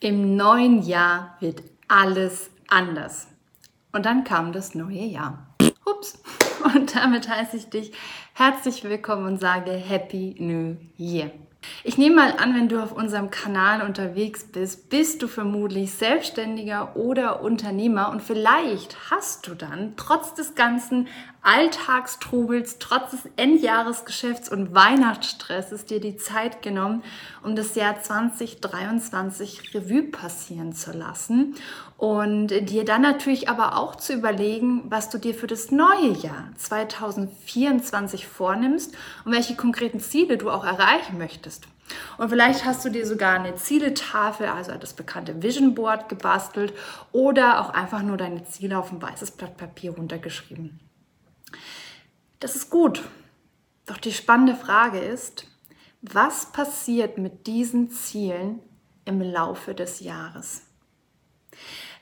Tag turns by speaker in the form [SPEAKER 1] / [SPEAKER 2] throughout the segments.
[SPEAKER 1] Im neuen Jahr wird alles anders. Und dann kam das neue Jahr. Ups. Und damit heiße ich dich herzlich willkommen und sage Happy New Year. Ich nehme mal an, wenn du auf unserem Kanal unterwegs bist, bist du vermutlich Selbstständiger oder Unternehmer und vielleicht hast du dann trotz des ganzen Alltagstrubels, trotz des Endjahresgeschäfts und Weihnachtsstresses dir die Zeit genommen, um das Jahr 2023 Revue passieren zu lassen und dir dann natürlich aber auch zu überlegen, was du dir für das neue Jahr 2024 vornimmst und welche konkreten Ziele du auch erreichen möchtest. Und vielleicht hast du dir sogar eine Zieletafel, also das bekannte Vision Board gebastelt oder auch einfach nur deine Ziele auf ein weißes Blatt Papier runtergeschrieben. Das ist gut. Doch die spannende Frage ist, was passiert mit diesen Zielen im Laufe des Jahres?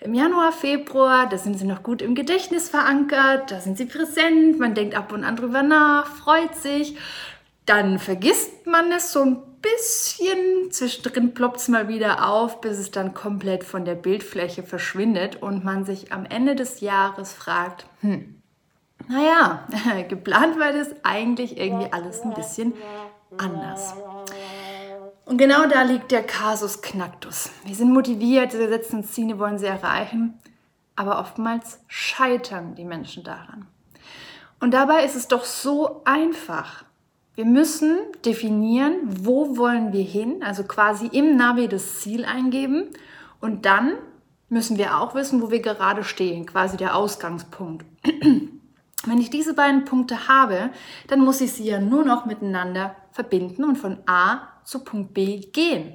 [SPEAKER 1] Im Januar, Februar, da sind sie noch gut im Gedächtnis verankert, da sind sie präsent, man denkt ab und an drüber nach, freut sich, dann vergisst man es so ein bisschen, zwischendrin ploppt es mal wieder auf, bis es dann komplett von der Bildfläche verschwindet und man sich am Ende des Jahres fragt, hm, naja, geplant war das eigentlich irgendwie alles ein bisschen anders. Und genau da liegt der Kasus Knacktus. Wir sind motiviert, wir setzen Ziele, wollen sie erreichen, aber oftmals scheitern die Menschen daran. Und dabei ist es doch so einfach. Wir müssen definieren, wo wollen wir hin, also quasi im Navi das Ziel eingeben und dann müssen wir auch wissen, wo wir gerade stehen, quasi der Ausgangspunkt. Wenn ich diese beiden Punkte habe, dann muss ich sie ja nur noch miteinander verbinden und von A zu Punkt B gehen.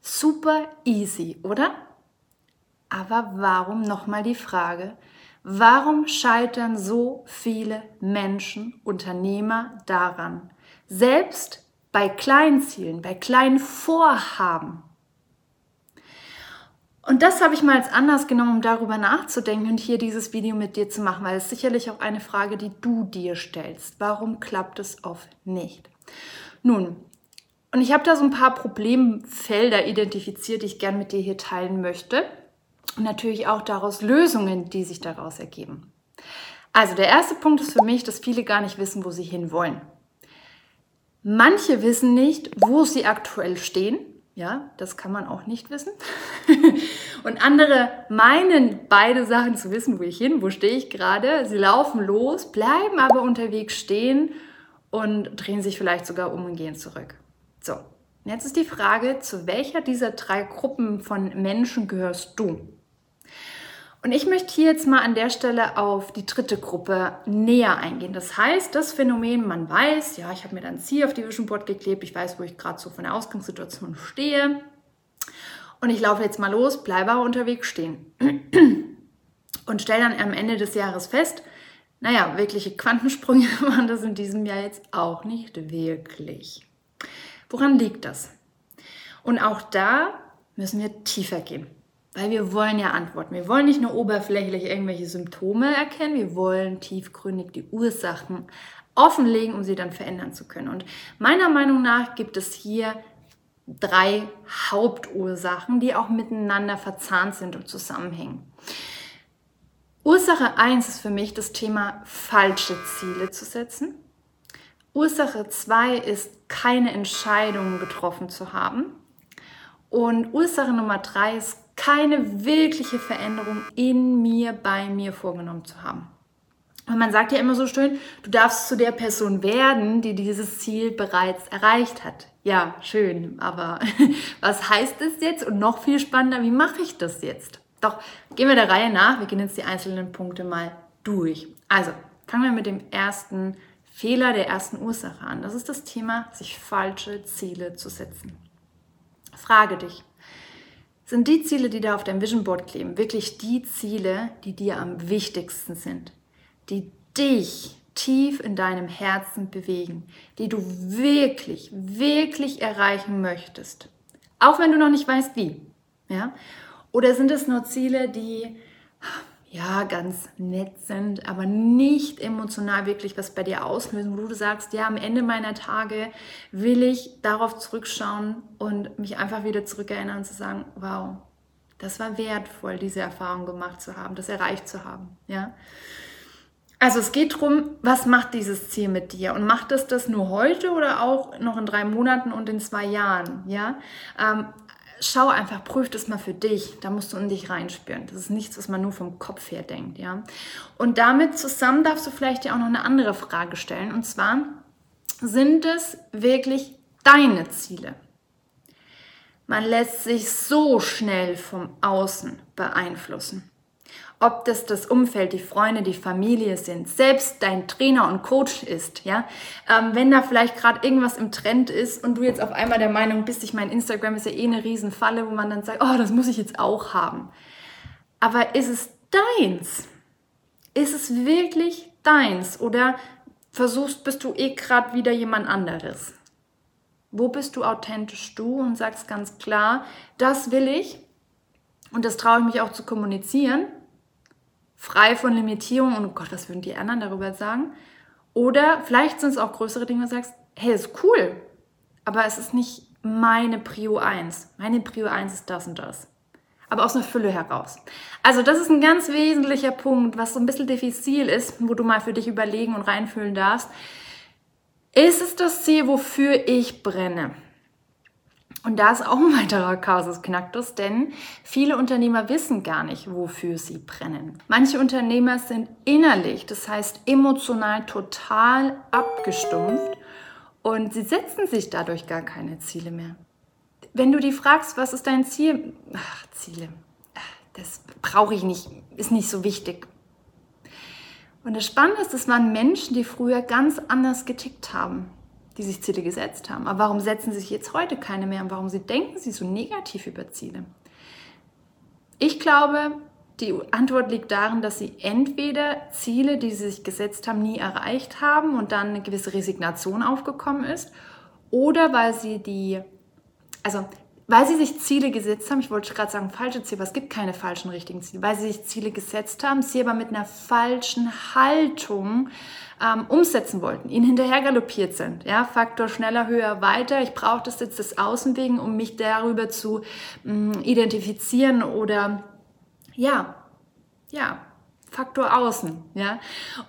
[SPEAKER 1] Super easy, oder? Aber warum nochmal die Frage, Warum scheitern so viele Menschen, Unternehmer daran? Selbst bei kleinen Zielen, bei kleinen Vorhaben. Und das habe ich mal als Anlass genommen, um darüber nachzudenken und hier dieses Video mit dir zu machen, weil es sicherlich auch eine Frage, die du dir stellst. Warum klappt es oft nicht? Nun, und ich habe da so ein paar Problemfelder identifiziert, die ich gern mit dir hier teilen möchte und natürlich auch daraus Lösungen, die sich daraus ergeben. Also der erste Punkt ist für mich, dass viele gar nicht wissen, wo sie hinwollen. Manche wissen nicht, wo sie aktuell stehen. Ja, das kann man auch nicht wissen. und andere meinen beide Sachen zu wissen, wo ich hin, wo stehe ich gerade. Sie laufen los, bleiben aber unterwegs stehen und drehen sich vielleicht sogar um und gehen zurück. So, jetzt ist die Frage, zu welcher dieser drei Gruppen von Menschen gehörst du? Und ich möchte hier jetzt mal an der Stelle auf die dritte Gruppe näher eingehen. Das heißt, das Phänomen, man weiß, ja, ich habe mir dann Ziel auf die Vision Board geklebt, ich weiß, wo ich gerade so von der Ausgangssituation stehe. Und ich laufe jetzt mal los, bleibe aber unterwegs stehen. Und stelle dann am Ende des Jahres fest, naja, wirkliche Quantensprünge waren das in diesem Jahr jetzt auch nicht wirklich. Woran liegt das? Und auch da müssen wir tiefer gehen. Weil wir wollen ja antworten. Wir wollen nicht nur oberflächlich irgendwelche Symptome erkennen, wir wollen tiefgründig die Ursachen offenlegen, um sie dann verändern zu können. Und meiner Meinung nach gibt es hier drei Hauptursachen, die auch miteinander verzahnt sind und zusammenhängen. Ursache 1 ist für mich das Thema falsche Ziele zu setzen. Ursache 2 ist keine Entscheidungen getroffen zu haben. Und Ursache Nummer 3 ist keine wirkliche Veränderung in mir, bei mir vorgenommen zu haben. Und man sagt ja immer so schön, du darfst zu der Person werden, die dieses Ziel bereits erreicht hat. Ja, schön, aber was heißt das jetzt? Und noch viel spannender, wie mache ich das jetzt? Doch, gehen wir der Reihe nach. Wir gehen jetzt die einzelnen Punkte mal durch. Also, fangen wir mit dem ersten Fehler der ersten Ursache an. Das ist das Thema, sich falsche Ziele zu setzen. Frage dich, sind die Ziele, die da auf deinem Vision Board kleben, wirklich die Ziele, die dir am wichtigsten sind, die dich tief in deinem Herzen bewegen, die du wirklich, wirklich erreichen möchtest, auch wenn du noch nicht weißt wie, ja? Oder sind es nur Ziele, die ja, ganz nett sind, aber nicht emotional wirklich was bei dir auslösen, wo du sagst, ja, am Ende meiner Tage will ich darauf zurückschauen und mich einfach wieder zurückerinnern und zu sagen, wow, das war wertvoll, diese Erfahrung gemacht zu haben, das erreicht zu haben, ja. Also es geht darum, was macht dieses Ziel mit dir und macht es das nur heute oder auch noch in drei Monaten und in zwei Jahren, ja? Ähm, schau einfach, prüf das mal für dich. Da musst du in dich reinspüren. Das ist nichts, was man nur vom Kopf her denkt, ja. Und damit zusammen darfst du vielleicht dir auch noch eine andere Frage stellen. Und zwar, sind es wirklich deine Ziele? Man lässt sich so schnell vom Außen beeinflussen ob das das Umfeld, die Freunde, die Familie sind, selbst dein Trainer und Coach ist, ja, ähm, wenn da vielleicht gerade irgendwas im Trend ist und du jetzt auf einmal der Meinung bist, ich mein Instagram ist ja eh eine Riesenfalle, wo man dann sagt, oh, das muss ich jetzt auch haben. Aber ist es deins? Ist es wirklich deins? Oder versuchst, bist du eh gerade wieder jemand anderes? Wo bist du authentisch du und sagst ganz klar, das will ich und das traue ich mich auch zu kommunizieren frei von Limitierungen und oh Gott, was würden die anderen darüber sagen? Oder vielleicht sind es auch größere Dinge, wo du sagst, hey, ist cool, aber es ist nicht meine Prio 1. Meine Prio 1 ist das und das. Aber aus einer Fülle heraus. Also das ist ein ganz wesentlicher Punkt, was so ein bisschen diffizil ist, wo du mal für dich überlegen und reinfühlen darfst. Ist es das Ziel, wofür ich brenne? Und da ist auch ein weiterer Kasus Knacktus, denn viele Unternehmer wissen gar nicht, wofür sie brennen. Manche Unternehmer sind innerlich, das heißt emotional total abgestumpft und sie setzen sich dadurch gar keine Ziele mehr. Wenn du die fragst, was ist dein Ziel? Ach, Ziele. Das brauche ich nicht, ist nicht so wichtig. Und das Spannende ist, das waren Menschen, die früher ganz anders getickt haben die sich Ziele gesetzt haben. Aber warum setzen sich jetzt heute keine mehr und warum sie denken sie so negativ über Ziele? Ich glaube, die Antwort liegt darin, dass sie entweder Ziele, die sie sich gesetzt haben, nie erreicht haben und dann eine gewisse Resignation aufgekommen ist, oder weil sie die, also weil sie sich Ziele gesetzt haben, ich wollte gerade sagen falsche Ziele, aber es gibt keine falschen richtigen Ziele, weil sie sich Ziele gesetzt haben, sie aber mit einer falschen Haltung ähm, umsetzen wollten, ihnen hinterher galoppiert sind. Ja, Faktor schneller, höher, weiter. Ich brauche das jetzt des Außenwegen, um mich darüber zu mh, mm, identifizieren oder ja, ja, Faktor außen, ja.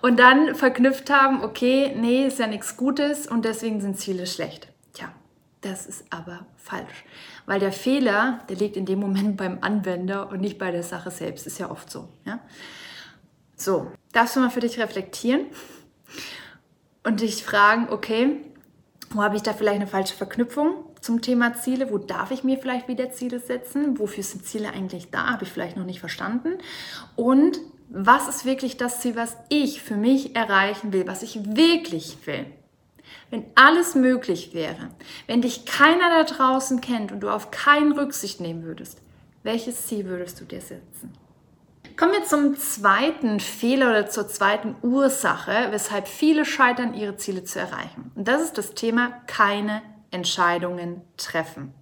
[SPEAKER 1] Und dann verknüpft haben, okay, nee, ist ja nichts Gutes und deswegen sind Ziele schlecht. Tja, das ist aber falsch. Weil der Fehler, der liegt in dem Moment beim Anwender und nicht bei der Sache selbst. Ist ja oft so, ja. So, darfst du mal für dich reflektieren? Und dich fragen, okay, wo habe ich da vielleicht eine falsche Verknüpfung zum Thema Ziele? Wo darf ich mir vielleicht wieder Ziele setzen? Wofür sind Ziele eigentlich da? Habe ich vielleicht noch nicht verstanden? Und was ist wirklich das Ziel, was ich für mich erreichen will, was ich wirklich will? Wenn alles möglich wäre, wenn dich keiner da draußen kennt und du auf keinen Rücksicht nehmen würdest, welches Ziel würdest du dir setzen? Kommen wir zum zweiten Fehler oder zur zweiten Ursache, weshalb viele scheitern, ihre Ziele zu erreichen. Und das ist das Thema keine Entscheidungen treffen.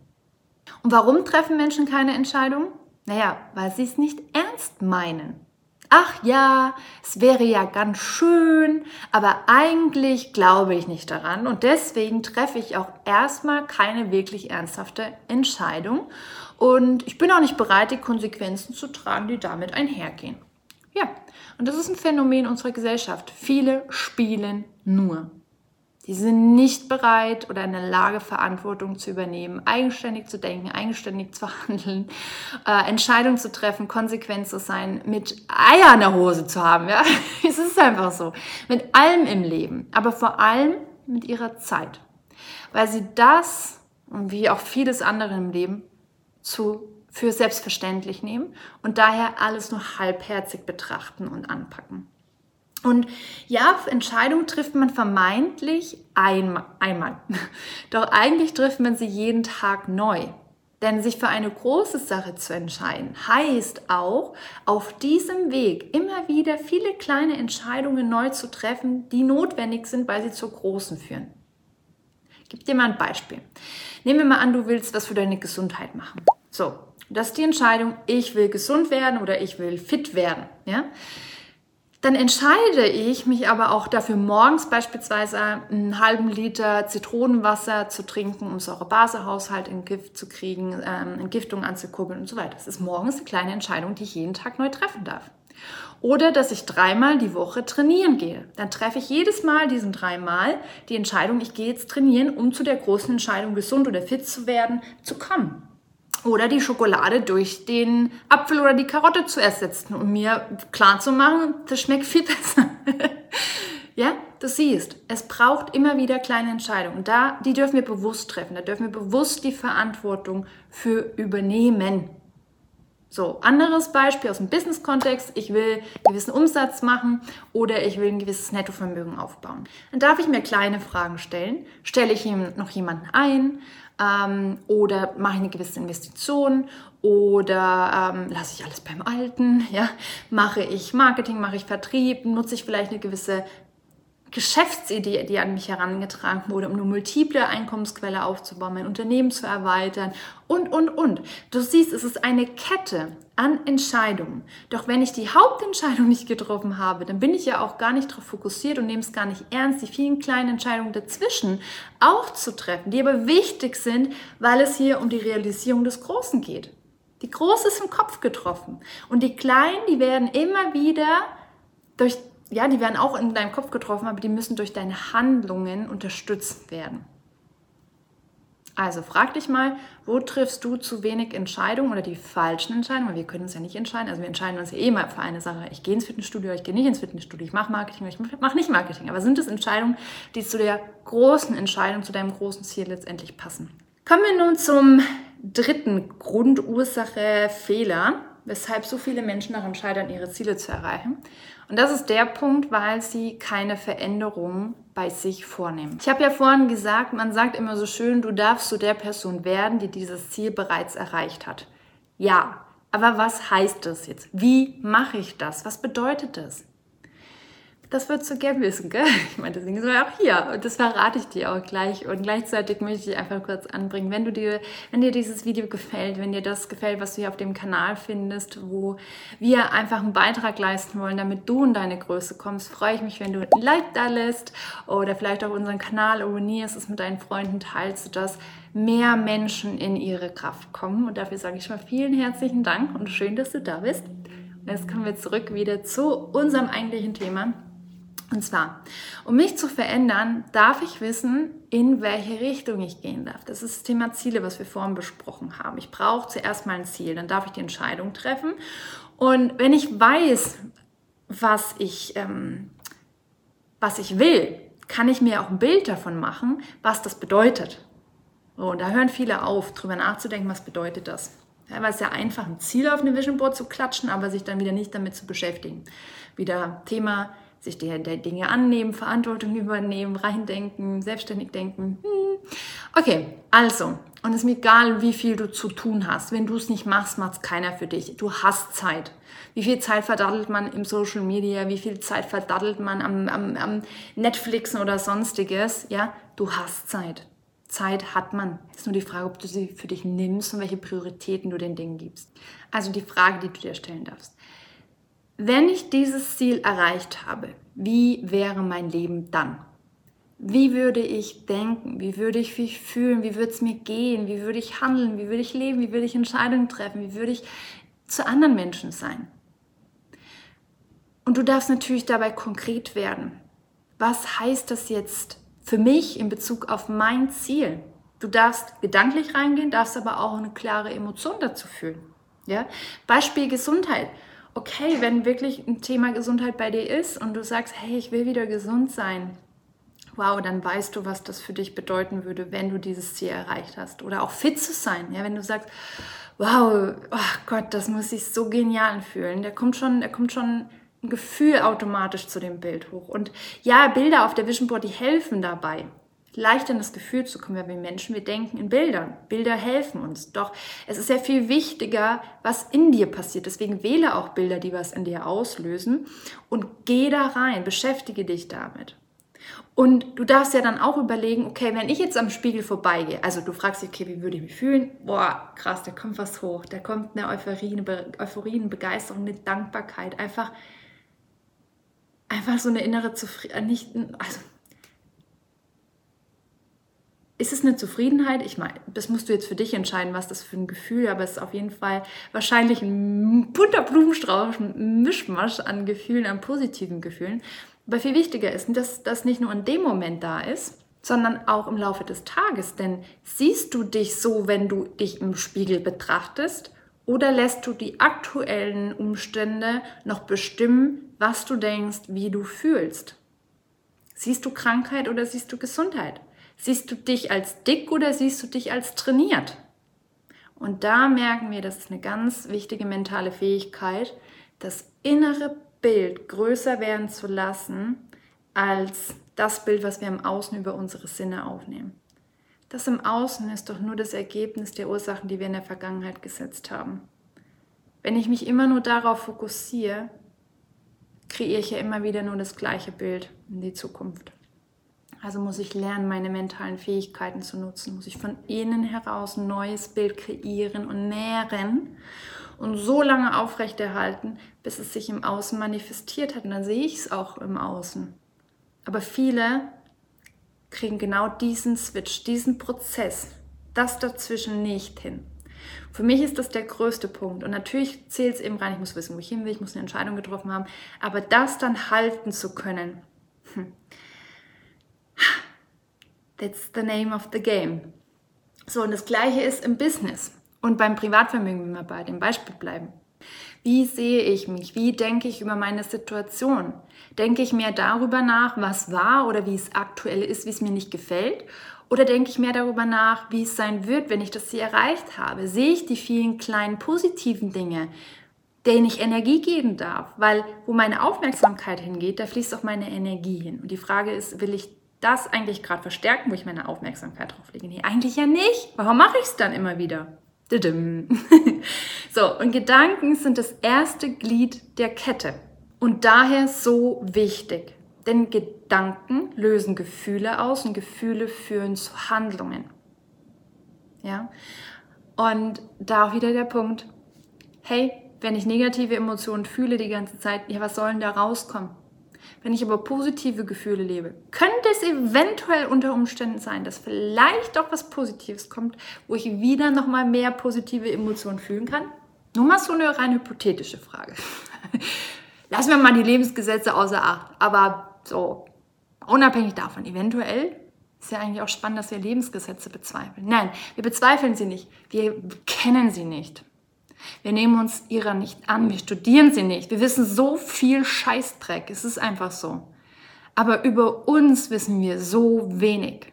[SPEAKER 1] Und warum treffen Menschen keine Entscheidungen? Naja, weil sie es nicht ernst meinen. Ach ja, es wäre ja ganz schön, aber eigentlich glaube ich nicht daran und deswegen treffe ich auch erstmal keine wirklich ernsthafte Entscheidung und ich bin auch nicht bereit, die Konsequenzen zu tragen, die damit einhergehen. Ja, und das ist ein Phänomen unserer Gesellschaft. Viele spielen nur. Die sind nicht bereit oder in der Lage, Verantwortung zu übernehmen, eigenständig zu denken, eigenständig zu handeln, äh, Entscheidungen zu treffen, konsequent zu sein, mit Eier in der Hose zu haben. Ja? es ist einfach so. Mit allem im Leben, aber vor allem mit ihrer Zeit. Weil sie das, wie auch vieles andere im Leben, zu, für selbstverständlich nehmen und daher alles nur halbherzig betrachten und anpacken. Und ja, Entscheidungen trifft man vermeintlich einmal, einmal. Doch eigentlich trifft man sie jeden Tag neu. Denn sich für eine große Sache zu entscheiden, heißt auch, auf diesem Weg immer wieder viele kleine Entscheidungen neu zu treffen, die notwendig sind, weil sie zur großen führen. Ich gebe dir mal ein Beispiel. Nehmen wir mal an, du willst was für deine Gesundheit machen. So, Das ist die Entscheidung, ich will gesund werden oder ich will fit werden. Ja? Dann entscheide ich mich aber auch dafür, morgens beispielsweise einen halben Liter Zitronenwasser zu trinken, um Säurebasehaushalt in Gift zu kriegen, ähm, Entgiftung anzukurbeln und so weiter. Das ist morgens eine kleine Entscheidung, die ich jeden Tag neu treffen darf. Oder dass ich dreimal die Woche trainieren gehe. Dann treffe ich jedes Mal diesen dreimal die Entscheidung, ich gehe jetzt trainieren, um zu der großen Entscheidung, gesund oder fit zu werden, zu kommen. Oder die Schokolade durch den Apfel oder die Karotte zu ersetzen, um mir klar zu machen, das schmeckt viel besser. ja, du siehst, es braucht immer wieder kleine Entscheidungen. Da, die dürfen wir bewusst treffen. Da dürfen wir bewusst die Verantwortung für übernehmen. So, anderes Beispiel aus dem Business-Kontext. Ich will einen gewissen Umsatz machen oder ich will ein gewisses Nettovermögen aufbauen. Dann darf ich mir kleine Fragen stellen. Stelle ich ihm noch jemanden ein? Ähm, oder mache ich eine gewisse Investition? Oder ähm, lasse ich alles beim Alten? Ja? Mache ich Marketing? Mache ich Vertrieb? Nutze ich vielleicht eine gewisse Geschäftsidee, die an mich herangetragen wurde, um eine multiple Einkommensquelle aufzubauen, mein Unternehmen zu erweitern und, und, und. Du siehst, es ist eine Kette an Entscheidungen. Doch wenn ich die Hauptentscheidung nicht getroffen habe, dann bin ich ja auch gar nicht darauf fokussiert und nehme es gar nicht ernst, die vielen kleinen Entscheidungen dazwischen auch zu treffen, die aber wichtig sind, weil es hier um die Realisierung des Großen geht. Die Große ist im Kopf getroffen und die Kleinen, die werden immer wieder durch ja, die werden auch in deinem Kopf getroffen, aber die müssen durch deine Handlungen unterstützt werden. Also frag dich mal, wo triffst du zu wenig Entscheidungen oder die falschen Entscheidungen? Weil wir können uns ja nicht entscheiden. Also wir entscheiden uns ja eh mal für eine Sache. Ich gehe ins Fitnessstudio, ich gehe nicht ins Fitnessstudio, ich mache Marketing, ich mache nicht Marketing. Aber sind es Entscheidungen, die zu der großen Entscheidung, zu deinem großen Ziel letztendlich passen? Kommen wir nun zum dritten Grundursache Fehler weshalb so viele Menschen daran scheitern, ihre Ziele zu erreichen. Und das ist der Punkt, weil sie keine Veränderung bei sich vornehmen. Ich habe ja vorhin gesagt, man sagt immer so schön, du darfst zu der Person werden, die dieses Ziel bereits erreicht hat. Ja, aber was heißt das jetzt? Wie mache ich das? Was bedeutet das? Das würdest du gern wissen, gell? Ich meine, deswegen sind wir auch hier. Und das verrate ich dir auch gleich. Und gleichzeitig möchte ich einfach kurz anbringen, wenn du dir, wenn dir dieses Video gefällt, wenn dir das gefällt, was du hier auf dem Kanal findest, wo wir einfach einen Beitrag leisten wollen, damit du in deine Größe kommst, freue ich mich, wenn du ein Like da lässt oder vielleicht auch unseren Kanal abonnierst, es mit deinen Freunden teilst, sodass mehr Menschen in ihre Kraft kommen. Und dafür sage ich schon mal vielen herzlichen Dank und schön, dass du da bist. Und jetzt kommen wir zurück wieder zu unserem eigentlichen Thema und zwar, um mich zu verändern, darf ich wissen, in welche Richtung ich gehen darf. Das ist das Thema Ziele, was wir vorhin besprochen haben. Ich brauche zuerst mal ein Ziel, dann darf ich die Entscheidung treffen. Und wenn ich weiß, was ich, ähm, was ich will, kann ich mir auch ein Bild davon machen, was das bedeutet. und da hören viele auf, drüber nachzudenken, was bedeutet das. Ja, weil es ja einfach ein Ziel auf eine Vision Board zu klatschen, aber sich dann wieder nicht damit zu beschäftigen. Wieder Thema sich der, der Dinge annehmen, Verantwortung übernehmen, reindenken, selbstständig denken. Hm. Okay, also, und es ist mir egal, wie viel du zu tun hast. Wenn du es nicht machst, macht es keiner für dich. Du hast Zeit. Wie viel Zeit verdattelt man im Social Media? Wie viel Zeit verdattelt man am, am, am Netflixen oder sonstiges? Ja, du hast Zeit. Zeit hat man. Es ist nur die Frage, ob du sie für dich nimmst und welche Prioritäten du den Dingen gibst. Also die Frage, die du dir stellen darfst wenn ich dieses Ziel erreicht habe, wie wäre mein Leben dann? Wie würde ich denken? Wie würde ich mich fühlen? Wie würde es mir gehen? Wie würde ich handeln? Wie würde ich leben? Wie würde ich Entscheidungen treffen? Wie würde ich zu anderen Menschen sein? Und du darfst natürlich dabei konkret werden. Was heißt das jetzt für mich in Bezug auf mein Ziel? Du darfst gedanklich reingehen, darfst aber auch eine klare Emotion dazu fühlen. Ja? Beispiel Gesundheit okay, wenn wirklich ein Thema Gesundheit bei dir ist und du sagst, hey, ich will wieder gesund sein, wow, dann weißt du, was das für dich bedeuten würde, wenn du dieses Ziel erreicht hast. Oder auch fit zu sein, ja, wenn du sagst, wow, oh Gott, das muss sich so genial fühlen. Da kommt schon, da kommt schon ein Gefühl automatisch zu dem Bild hoch. Und ja, Bilder auf der Vision Board, die helfen dabei leichter in das Gefühl zu kommen, weil wir Menschen, wir denken in Bildern. Bilder helfen uns. Doch es ist sehr viel wichtiger, was in dir passiert. Deswegen wähle auch Bilder, die was in dir auslösen und geh da rein, beschäftige dich damit. Und du darfst ja dann auch überlegen, okay, wenn ich jetzt am Spiegel vorbeigehe, also du fragst dich, okay, wie würde ich mich fühlen? Boah, krass, da kommt was hoch, da kommt eine Euphorie, eine, Euphorie, eine Begeisterung, eine Dankbarkeit, einfach, einfach so eine innere Zufriedenheit, äh, also ist es eine Zufriedenheit? Ich meine, das musst du jetzt für dich entscheiden, was das für ein Gefühl, aber es ist auf jeden Fall wahrscheinlich ein bunter Blumenstrauß, ein Mischmasch an Gefühlen, an positiven Gefühlen. Aber viel wichtiger ist, dass das nicht nur in dem Moment da ist, sondern auch im Laufe des Tages. Denn siehst du dich so, wenn du dich im Spiegel betrachtest, oder lässt du die aktuellen Umstände noch bestimmen, was du denkst, wie du fühlst? Siehst du Krankheit oder siehst du Gesundheit? Siehst du dich als dick oder siehst du dich als trainiert? Und da merken wir, das ist eine ganz wichtige mentale Fähigkeit, das innere Bild größer werden zu lassen als das Bild, was wir im Außen über unsere Sinne aufnehmen. Das im Außen ist doch nur das Ergebnis der Ursachen, die wir in der Vergangenheit gesetzt haben. Wenn ich mich immer nur darauf fokussiere, kreiere ich ja immer wieder nur das gleiche Bild in die Zukunft. Also muss ich lernen, meine mentalen Fähigkeiten zu nutzen, muss ich von innen heraus ein neues Bild kreieren und nähren und so lange aufrechterhalten, bis es sich im Außen manifestiert hat. Und dann sehe ich es auch im Außen. Aber viele kriegen genau diesen Switch, diesen Prozess, das dazwischen nicht hin. Für mich ist das der größte Punkt. Und natürlich zählt es eben rein, ich muss wissen, wo ich hin will, ich muss eine Entscheidung getroffen haben. Aber das dann halten zu können, hm, That's the name of the game. So, und das Gleiche ist im Business und beim Privatvermögen, wenn wir bei dem Beispiel bleiben. Wie sehe ich mich? Wie denke ich über meine Situation? Denke ich mehr darüber nach, was war oder wie es aktuell ist, wie es mir nicht gefällt? Oder denke ich mehr darüber nach, wie es sein wird, wenn ich das Ziel erreicht habe? Sehe ich die vielen kleinen positiven Dinge, denen ich Energie geben darf? Weil wo meine Aufmerksamkeit hingeht, da fließt auch meine Energie hin. Und die Frage ist, will ich das eigentlich gerade verstärken, wo ich meine Aufmerksamkeit drauf lege? Nee, eigentlich ja nicht. Warum mache ich es dann immer wieder? so, und Gedanken sind das erste Glied der Kette und daher so wichtig. Denn Gedanken lösen Gefühle aus und Gefühle führen zu Handlungen. Ja? Und da auch wieder der Punkt, hey, wenn ich negative Emotionen fühle die ganze Zeit, ja, was soll denn da rauskommen? Wenn ich aber positive Gefühle lebe, könnte es eventuell unter Umständen sein, dass vielleicht auch was Positives kommt, wo ich wieder nochmal mehr positive Emotionen fühlen kann. Nur mal so eine rein hypothetische Frage. Lassen wir mal die Lebensgesetze außer Acht. Aber so, unabhängig davon, eventuell ist ja eigentlich auch spannend, dass wir Lebensgesetze bezweifeln. Nein, wir bezweifeln sie nicht. Wir kennen sie nicht. Wir nehmen uns ihrer nicht an, wir studieren sie nicht. Wir wissen so viel Scheißdreck, es ist einfach so. Aber über uns wissen wir so wenig.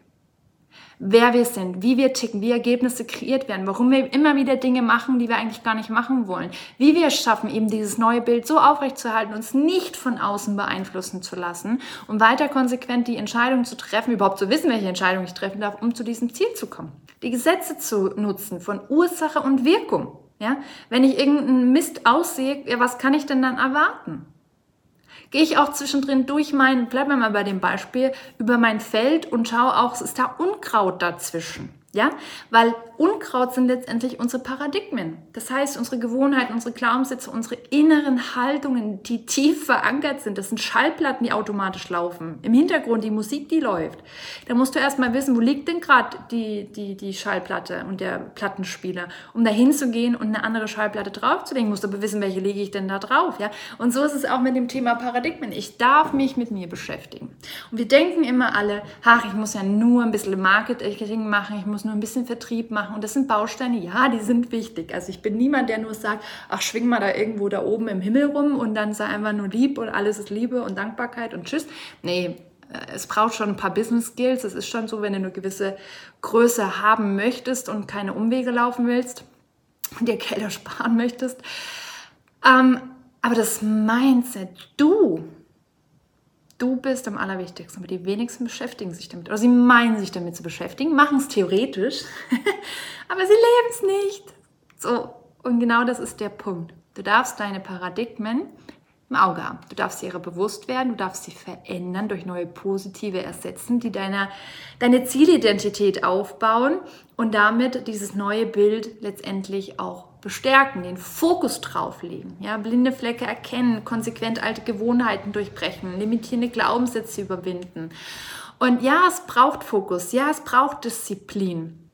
[SPEAKER 1] Wer wir sind, wie wir ticken, wie Ergebnisse kreiert werden, warum wir immer wieder Dinge machen, die wir eigentlich gar nicht machen wollen, wie wir es schaffen, eben dieses neue Bild so aufrechtzuerhalten, uns nicht von außen beeinflussen zu lassen und weiter konsequent die Entscheidung zu treffen, überhaupt zu wissen, welche Entscheidung ich treffen darf, um zu diesem Ziel zu kommen. Die Gesetze zu nutzen von Ursache und Wirkung. Ja? Wenn ich irgendeinen Mist aussehe, ja, was kann ich denn dann erwarten? Gehe ich auch zwischendrin durch mein, bleiben wir mal bei dem Beispiel, über mein Feld und schaue auch, ist da Unkraut dazwischen? Ja, weil Unkraut sind letztendlich unsere Paradigmen. Das heißt, unsere Gewohnheiten, unsere Glaubenssätze, unsere inneren Haltungen, die tief verankert sind. Das sind Schallplatten, die automatisch laufen. Im Hintergrund die Musik, die läuft. Da musst du erstmal wissen, wo liegt denn gerade die, die, die Schallplatte und der Plattenspieler, um da hinzugehen und eine andere Schallplatte draufzulegen. Musst du aber wissen, welche lege ich denn da drauf. Ja? Und so ist es auch mit dem Thema Paradigmen. Ich darf mich mit mir beschäftigen. Und wir denken immer alle, ach, ich muss ja nur ein bisschen Marketing machen, ich muss muss nur ein bisschen Vertrieb machen. Und das sind Bausteine, ja, die sind wichtig. Also ich bin niemand, der nur sagt, ach, schwing mal da irgendwo da oben im Himmel rum und dann sei einfach nur lieb und alles ist Liebe und Dankbarkeit und tschüss. Nee, äh, es braucht schon ein paar Business Skills. Es ist schon so, wenn du eine gewisse Größe haben möchtest und keine Umwege laufen willst und dir Gelder sparen möchtest. Ähm, aber das Mindset, du Du bist am allerwichtigsten, aber die wenigsten beschäftigen sich damit. Oder sie meinen sich damit zu beschäftigen, machen es theoretisch, aber sie leben es nicht. So, und genau das ist der Punkt. Du darfst deine Paradigmen im Auge haben. Du darfst sie ihrer bewusst werden, du darfst sie verändern, durch neue positive ersetzen, die deiner, deine Zielidentität aufbauen und damit dieses neue Bild letztendlich auch bestärken, den Fokus drauf legen, ja, blinde Flecke erkennen, konsequent alte Gewohnheiten durchbrechen, limitierende Glaubenssätze überwinden. Und ja, es braucht Fokus, ja, es braucht Disziplin.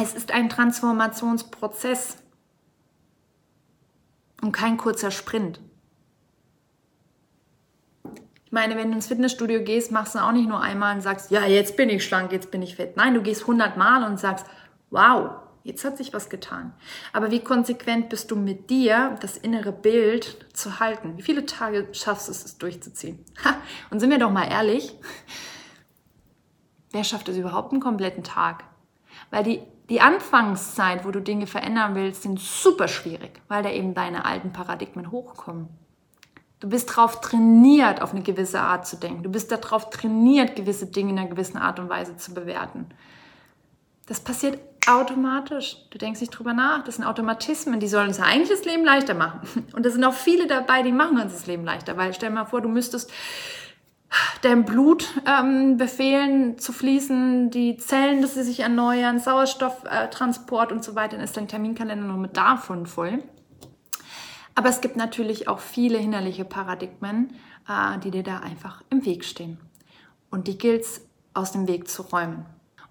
[SPEAKER 1] Es ist ein Transformationsprozess und kein kurzer Sprint. Ich meine, wenn du ins Fitnessstudio gehst, machst du auch nicht nur einmal und sagst, ja, jetzt bin ich schlank, jetzt bin ich fett. Nein, du gehst hundertmal und sagst, wow, jetzt hat sich was getan. Aber wie konsequent bist du mit dir, das innere Bild zu halten? Wie viele Tage schaffst du es, es durchzuziehen? Ha, und sind wir doch mal ehrlich, wer schafft es überhaupt einen kompletten Tag? Weil die, die Anfangszeit, wo du Dinge verändern willst, sind super schwierig, weil da eben deine alten Paradigmen hochkommen. Du bist darauf trainiert, auf eine gewisse Art zu denken. Du bist darauf trainiert, gewisse Dinge in einer gewissen Art und Weise zu bewerten. Das passiert automatisch. Du denkst nicht drüber nach. Das sind Automatismen, die sollen uns eigentlich das Leben leichter machen. Und da sind auch viele dabei, die machen uns das Leben leichter. Weil stell dir mal vor, du müsstest dein Blut ähm, befehlen zu fließen, die Zellen, dass sie sich erneuern, Sauerstofftransport und so weiter, dann ist dein Terminkalender nur mit davon voll. Aber es gibt natürlich auch viele hinderliche Paradigmen, äh, die dir da einfach im Weg stehen. Und die gilt es aus dem Weg zu räumen.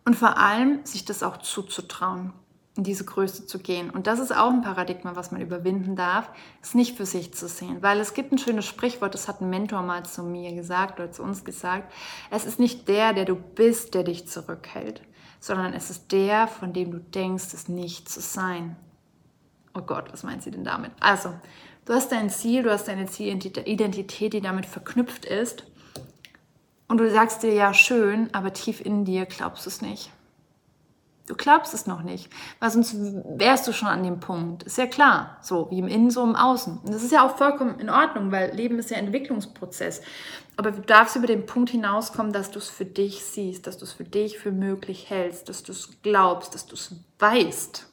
[SPEAKER 1] Und vor allem sich das auch zuzutrauen, in diese Größe zu gehen. Und das ist auch ein Paradigma, was man überwinden darf, es nicht für sich zu sehen. Weil es gibt ein schönes Sprichwort, das hat ein Mentor mal zu mir gesagt oder zu uns gesagt. Es ist nicht der, der du bist, der dich zurückhält, sondern es ist der, von dem du denkst, es nicht zu sein. Oh Gott, was meint sie denn damit? Also, du hast dein Ziel, du hast deine Zielidentität, die damit verknüpft ist. Und du sagst dir ja schön, aber tief in dir glaubst du es nicht. Du glaubst es noch nicht, weil sonst wärst du schon an dem Punkt. Ist ja klar, so wie im Innen, so im Außen. Und das ist ja auch vollkommen in Ordnung, weil Leben ist ja ein Entwicklungsprozess. Aber du darfst über den Punkt hinauskommen, dass du es für dich siehst, dass du es für dich für möglich hältst, dass du es glaubst, dass du es weißt.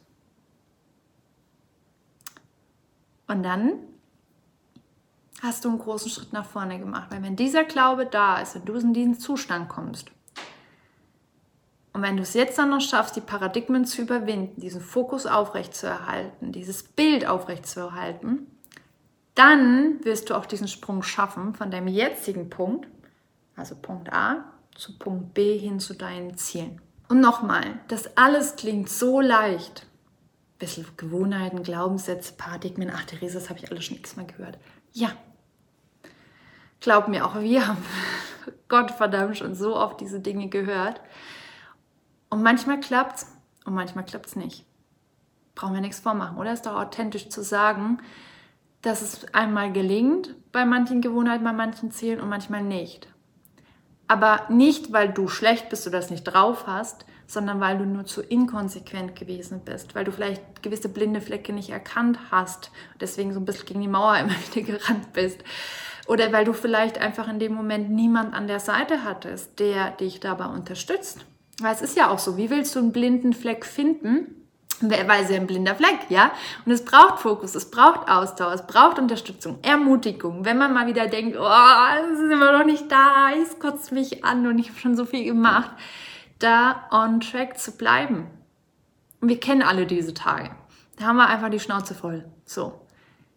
[SPEAKER 1] Und dann hast du einen großen Schritt nach vorne gemacht. Weil wenn dieser Glaube da ist und du in diesen Zustand kommst, und wenn du es jetzt dann noch schaffst, die Paradigmen zu überwinden, diesen Fokus aufrechtzuerhalten, dieses Bild aufrechtzuerhalten, dann wirst du auch diesen Sprung schaffen von deinem jetzigen Punkt, also Punkt A, zu Punkt B hin zu deinen Zielen. Und nochmal, das alles klingt so leicht. Bisschen Gewohnheiten, Glaubenssätze, Paradigmen, ach Theresa, das habe ich alles schon x-mal gehört. Ja, glaub mir, auch wir haben Gott verdammt schon so oft diese Dinge gehört. Und manchmal klappt's und manchmal klappt's nicht. Brauchen wir nichts vormachen, oder? Ist doch authentisch zu sagen, dass es einmal gelingt bei manchen Gewohnheiten, bei manchen Zielen und manchmal nicht. Aber nicht, weil du schlecht bist oder es nicht drauf hast, sondern weil du nur zu inkonsequent gewesen bist, weil du vielleicht gewisse blinde Flecke nicht erkannt hast, deswegen so ein bisschen gegen die Mauer immer wieder gerannt bist. Oder weil du vielleicht einfach in dem Moment niemand an der Seite hattest, der dich dabei unterstützt. Weil es ist ja auch so, wie willst du einen blinden Fleck finden? weil ja ein blinder Fleck, ja. Und es braucht Fokus, es braucht Ausdauer, es braucht Unterstützung, Ermutigung. Wenn man mal wieder denkt, oh, es ist immer noch nicht da, es kotzt mich an und ich habe schon so viel gemacht, da on track zu bleiben. Und wir kennen alle diese Tage. Da haben wir einfach die Schnauze voll. So.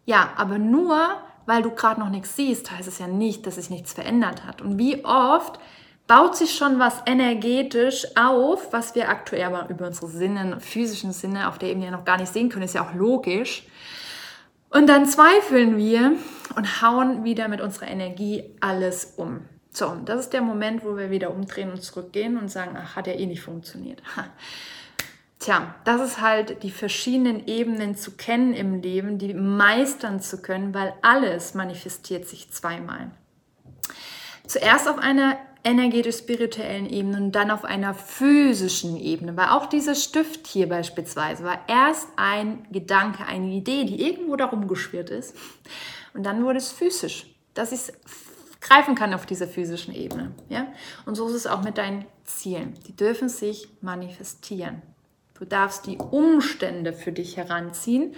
[SPEAKER 1] Ja, aber nur, weil du gerade noch nichts siehst, heißt es ja nicht, dass sich nichts verändert hat. Und wie oft baut sich schon was energetisch auf, was wir aktuell aber über unsere Sinne, physischen Sinne auf der Ebene ja noch gar nicht sehen können, ist ja auch logisch. Und dann zweifeln wir und hauen wieder mit unserer Energie alles um. So, das ist der Moment, wo wir wieder umdrehen und zurückgehen und sagen, ach, hat ja eh nicht funktioniert. Tja, das ist halt die verschiedenen Ebenen zu kennen im Leben, die meistern zu können, weil alles manifestiert sich zweimal. Zuerst auf einer energetisch-spirituellen Ebene und dann auf einer physischen Ebene. Weil auch dieser Stift hier beispielsweise war erst ein Gedanke, eine Idee, die irgendwo darum geschwirrt ist. Und dann wurde es physisch, dass ich es greifen kann auf dieser physischen Ebene. Ja? Und so ist es auch mit deinen Zielen. Die dürfen sich manifestieren. Du darfst die Umstände für dich heranziehen,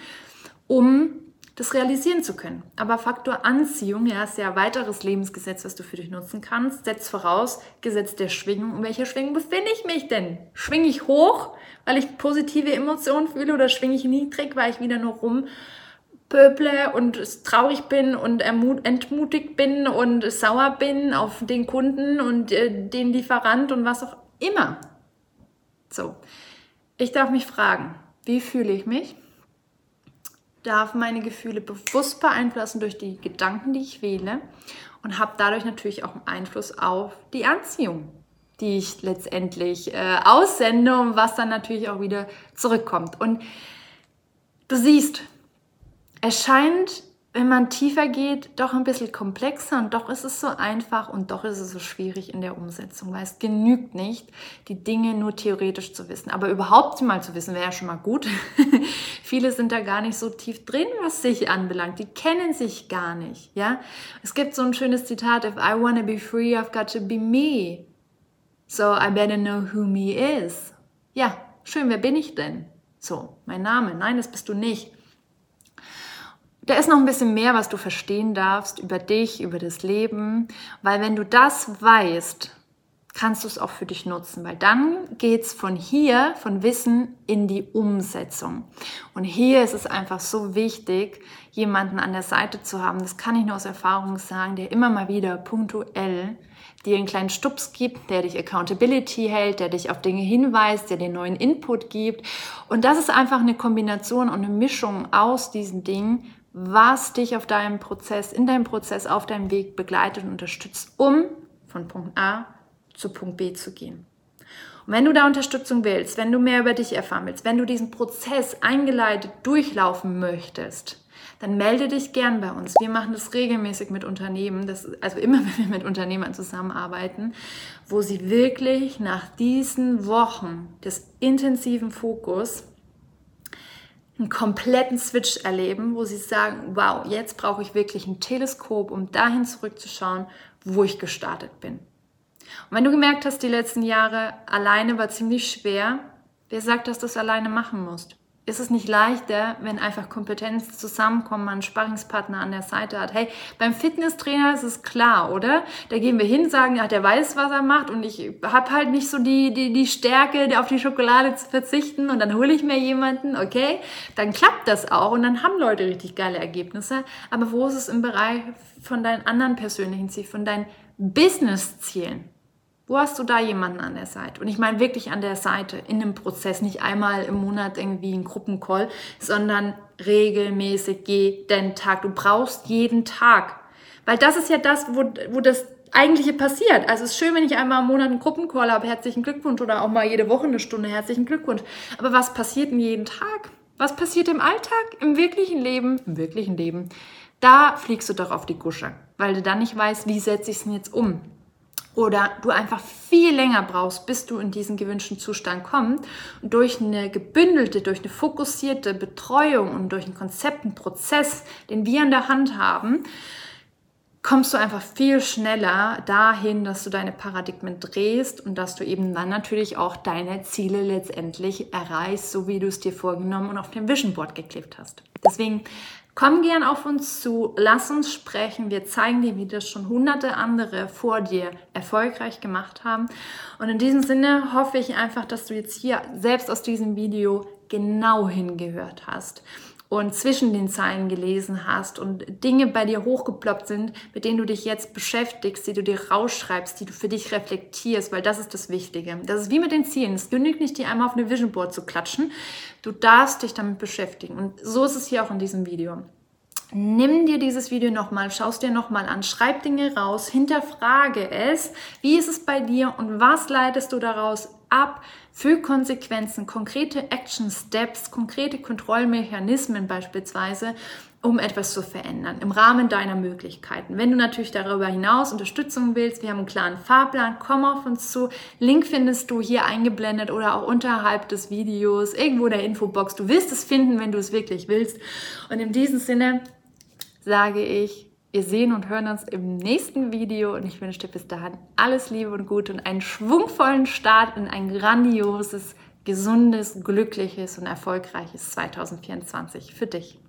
[SPEAKER 1] um das realisieren zu können. Aber Faktor Anziehung, ja, ist ja ein weiteres Lebensgesetz, was du für dich nutzen kannst, setzt voraus, Gesetz der Schwingung. In welcher Schwingung befinde ich mich denn? Schwinge ich hoch, weil ich positive Emotionen fühle oder schwinge ich niedrig, weil ich wieder nur rumpöble und traurig bin und entmutigt bin und sauer bin auf den Kunden und äh, den Lieferant und was auch immer. So, ich darf mich fragen, wie fühle ich mich? darf meine Gefühle bewusst beeinflussen durch die Gedanken, die ich wähle und habe dadurch natürlich auch einen Einfluss auf die Anziehung, die ich letztendlich äh, aussende und was dann natürlich auch wieder zurückkommt. Und du siehst, es scheint wenn man tiefer geht, doch ein bisschen komplexer und doch ist es so einfach und doch ist es so schwierig in der Umsetzung, weil es genügt nicht, die Dinge nur theoretisch zu wissen. Aber überhaupt mal zu wissen, wäre ja schon mal gut. Viele sind da gar nicht so tief drin, was sich anbelangt. Die kennen sich gar nicht, ja. Es gibt so ein schönes Zitat, if I want to be free, I've got to be me. So I better know who me is. Ja, schön, wer bin ich denn? So, mein Name. Nein, das bist du nicht. Da ist noch ein bisschen mehr, was du verstehen darfst über dich, über das Leben, weil wenn du das weißt, kannst du es auch für dich nutzen, weil dann geht's von hier, von Wissen in die Umsetzung. Und hier ist es einfach so wichtig, jemanden an der Seite zu haben, das kann ich nur aus Erfahrung sagen, der immer mal wieder punktuell dir einen kleinen Stups gibt, der dich Accountability hält, der dich auf Dinge hinweist, der dir neuen Input gibt. Und das ist einfach eine Kombination und eine Mischung aus diesen Dingen, was dich auf deinem Prozess, in deinem Prozess, auf deinem Weg begleitet und unterstützt, um von Punkt A zu Punkt B zu gehen. Und wenn du da Unterstützung willst, wenn du mehr über dich erfahren willst, wenn du diesen Prozess eingeleitet durchlaufen möchtest, dann melde dich gern bei uns. Wir machen das regelmäßig mit Unternehmen, das, also immer wenn wir mit Unternehmern zusammenarbeiten, wo sie wirklich nach diesen Wochen des intensiven Fokus einen kompletten Switch erleben, wo sie sagen, wow, jetzt brauche ich wirklich ein Teleskop, um dahin zurückzuschauen, wo ich gestartet bin. Und wenn du gemerkt hast, die letzten Jahre alleine war ziemlich schwer, wer sagt, dass du es alleine machen musst? Ist es nicht leichter, wenn einfach Kompetenz zusammenkommen, man einen Sparringspartner an der Seite hat. Hey, beim Fitnesstrainer ist es klar, oder? Da gehen wir hin, sagen, ja, der weiß, was er macht und ich habe halt nicht so die, die, die Stärke, auf die Schokolade zu verzichten und dann hole ich mir jemanden, okay? Dann klappt das auch und dann haben Leute richtig geile Ergebnisse. Aber wo ist es im Bereich von deinen anderen persönlichen Zielen, von deinen Business-Zielen? Wo hast du da jemanden an der Seite? Und ich meine wirklich an der Seite, in einem Prozess, nicht einmal im Monat irgendwie ein Gruppencall, sondern regelmäßig jeden Tag. Du brauchst jeden Tag. Weil das ist ja das, wo, wo das eigentliche passiert. Also es ist schön, wenn ich einmal im Monat einen Gruppencall habe, herzlichen Glückwunsch, oder auch mal jede Woche eine Stunde, herzlichen Glückwunsch. Aber was passiert denn jeden Tag? Was passiert im Alltag, im wirklichen Leben? Im wirklichen Leben. Da fliegst du doch auf die Gusche, weil du dann nicht weißt, wie setze ich es denn jetzt um? Oder du einfach viel länger brauchst, bis du in diesen gewünschten Zustand kommst. Und durch eine gebündelte, durch eine fokussierte Betreuung und durch einen Konzept, einen Prozess, den wir in der Hand haben, kommst du einfach viel schneller dahin, dass du deine Paradigmen drehst und dass du eben dann natürlich auch deine Ziele letztendlich erreichst, so wie du es dir vorgenommen und auf dem Vision Board geklebt hast. Deswegen Komm gern auf uns zu, lass uns sprechen. Wir zeigen dir, wie das schon hunderte andere vor dir erfolgreich gemacht haben. Und in diesem Sinne hoffe ich einfach, dass du jetzt hier selbst aus diesem Video genau hingehört hast und zwischen den Zeilen gelesen hast und Dinge bei dir hochgeploppt sind, mit denen du dich jetzt beschäftigst, die du dir rausschreibst, die du für dich reflektierst, weil das ist das Wichtige. Das ist wie mit den Zielen. Es genügt nicht, die einmal auf eine Vision Board zu klatschen. Du darfst dich damit beschäftigen. Und so ist es hier auch in diesem Video. Nimm dir dieses Video nochmal, schaust dir nochmal an, schreib Dinge raus, hinterfrage es. Wie ist es bei dir und was leitest du daraus ab für Konsequenzen, konkrete Action Steps, konkrete Kontrollmechanismen beispielsweise, um etwas zu verändern im Rahmen deiner Möglichkeiten. Wenn du natürlich darüber hinaus Unterstützung willst, wir haben einen klaren Fahrplan, komm auf uns zu. Link findest du hier eingeblendet oder auch unterhalb des Videos, irgendwo in der Infobox. Du wirst es finden, wenn du es wirklich willst. Und in diesem Sinne sage ich, wir sehen und hören uns im nächsten Video und ich wünsche dir bis dahin alles Liebe und Gute und einen schwungvollen Start in ein grandioses, gesundes, glückliches und erfolgreiches 2024 für dich.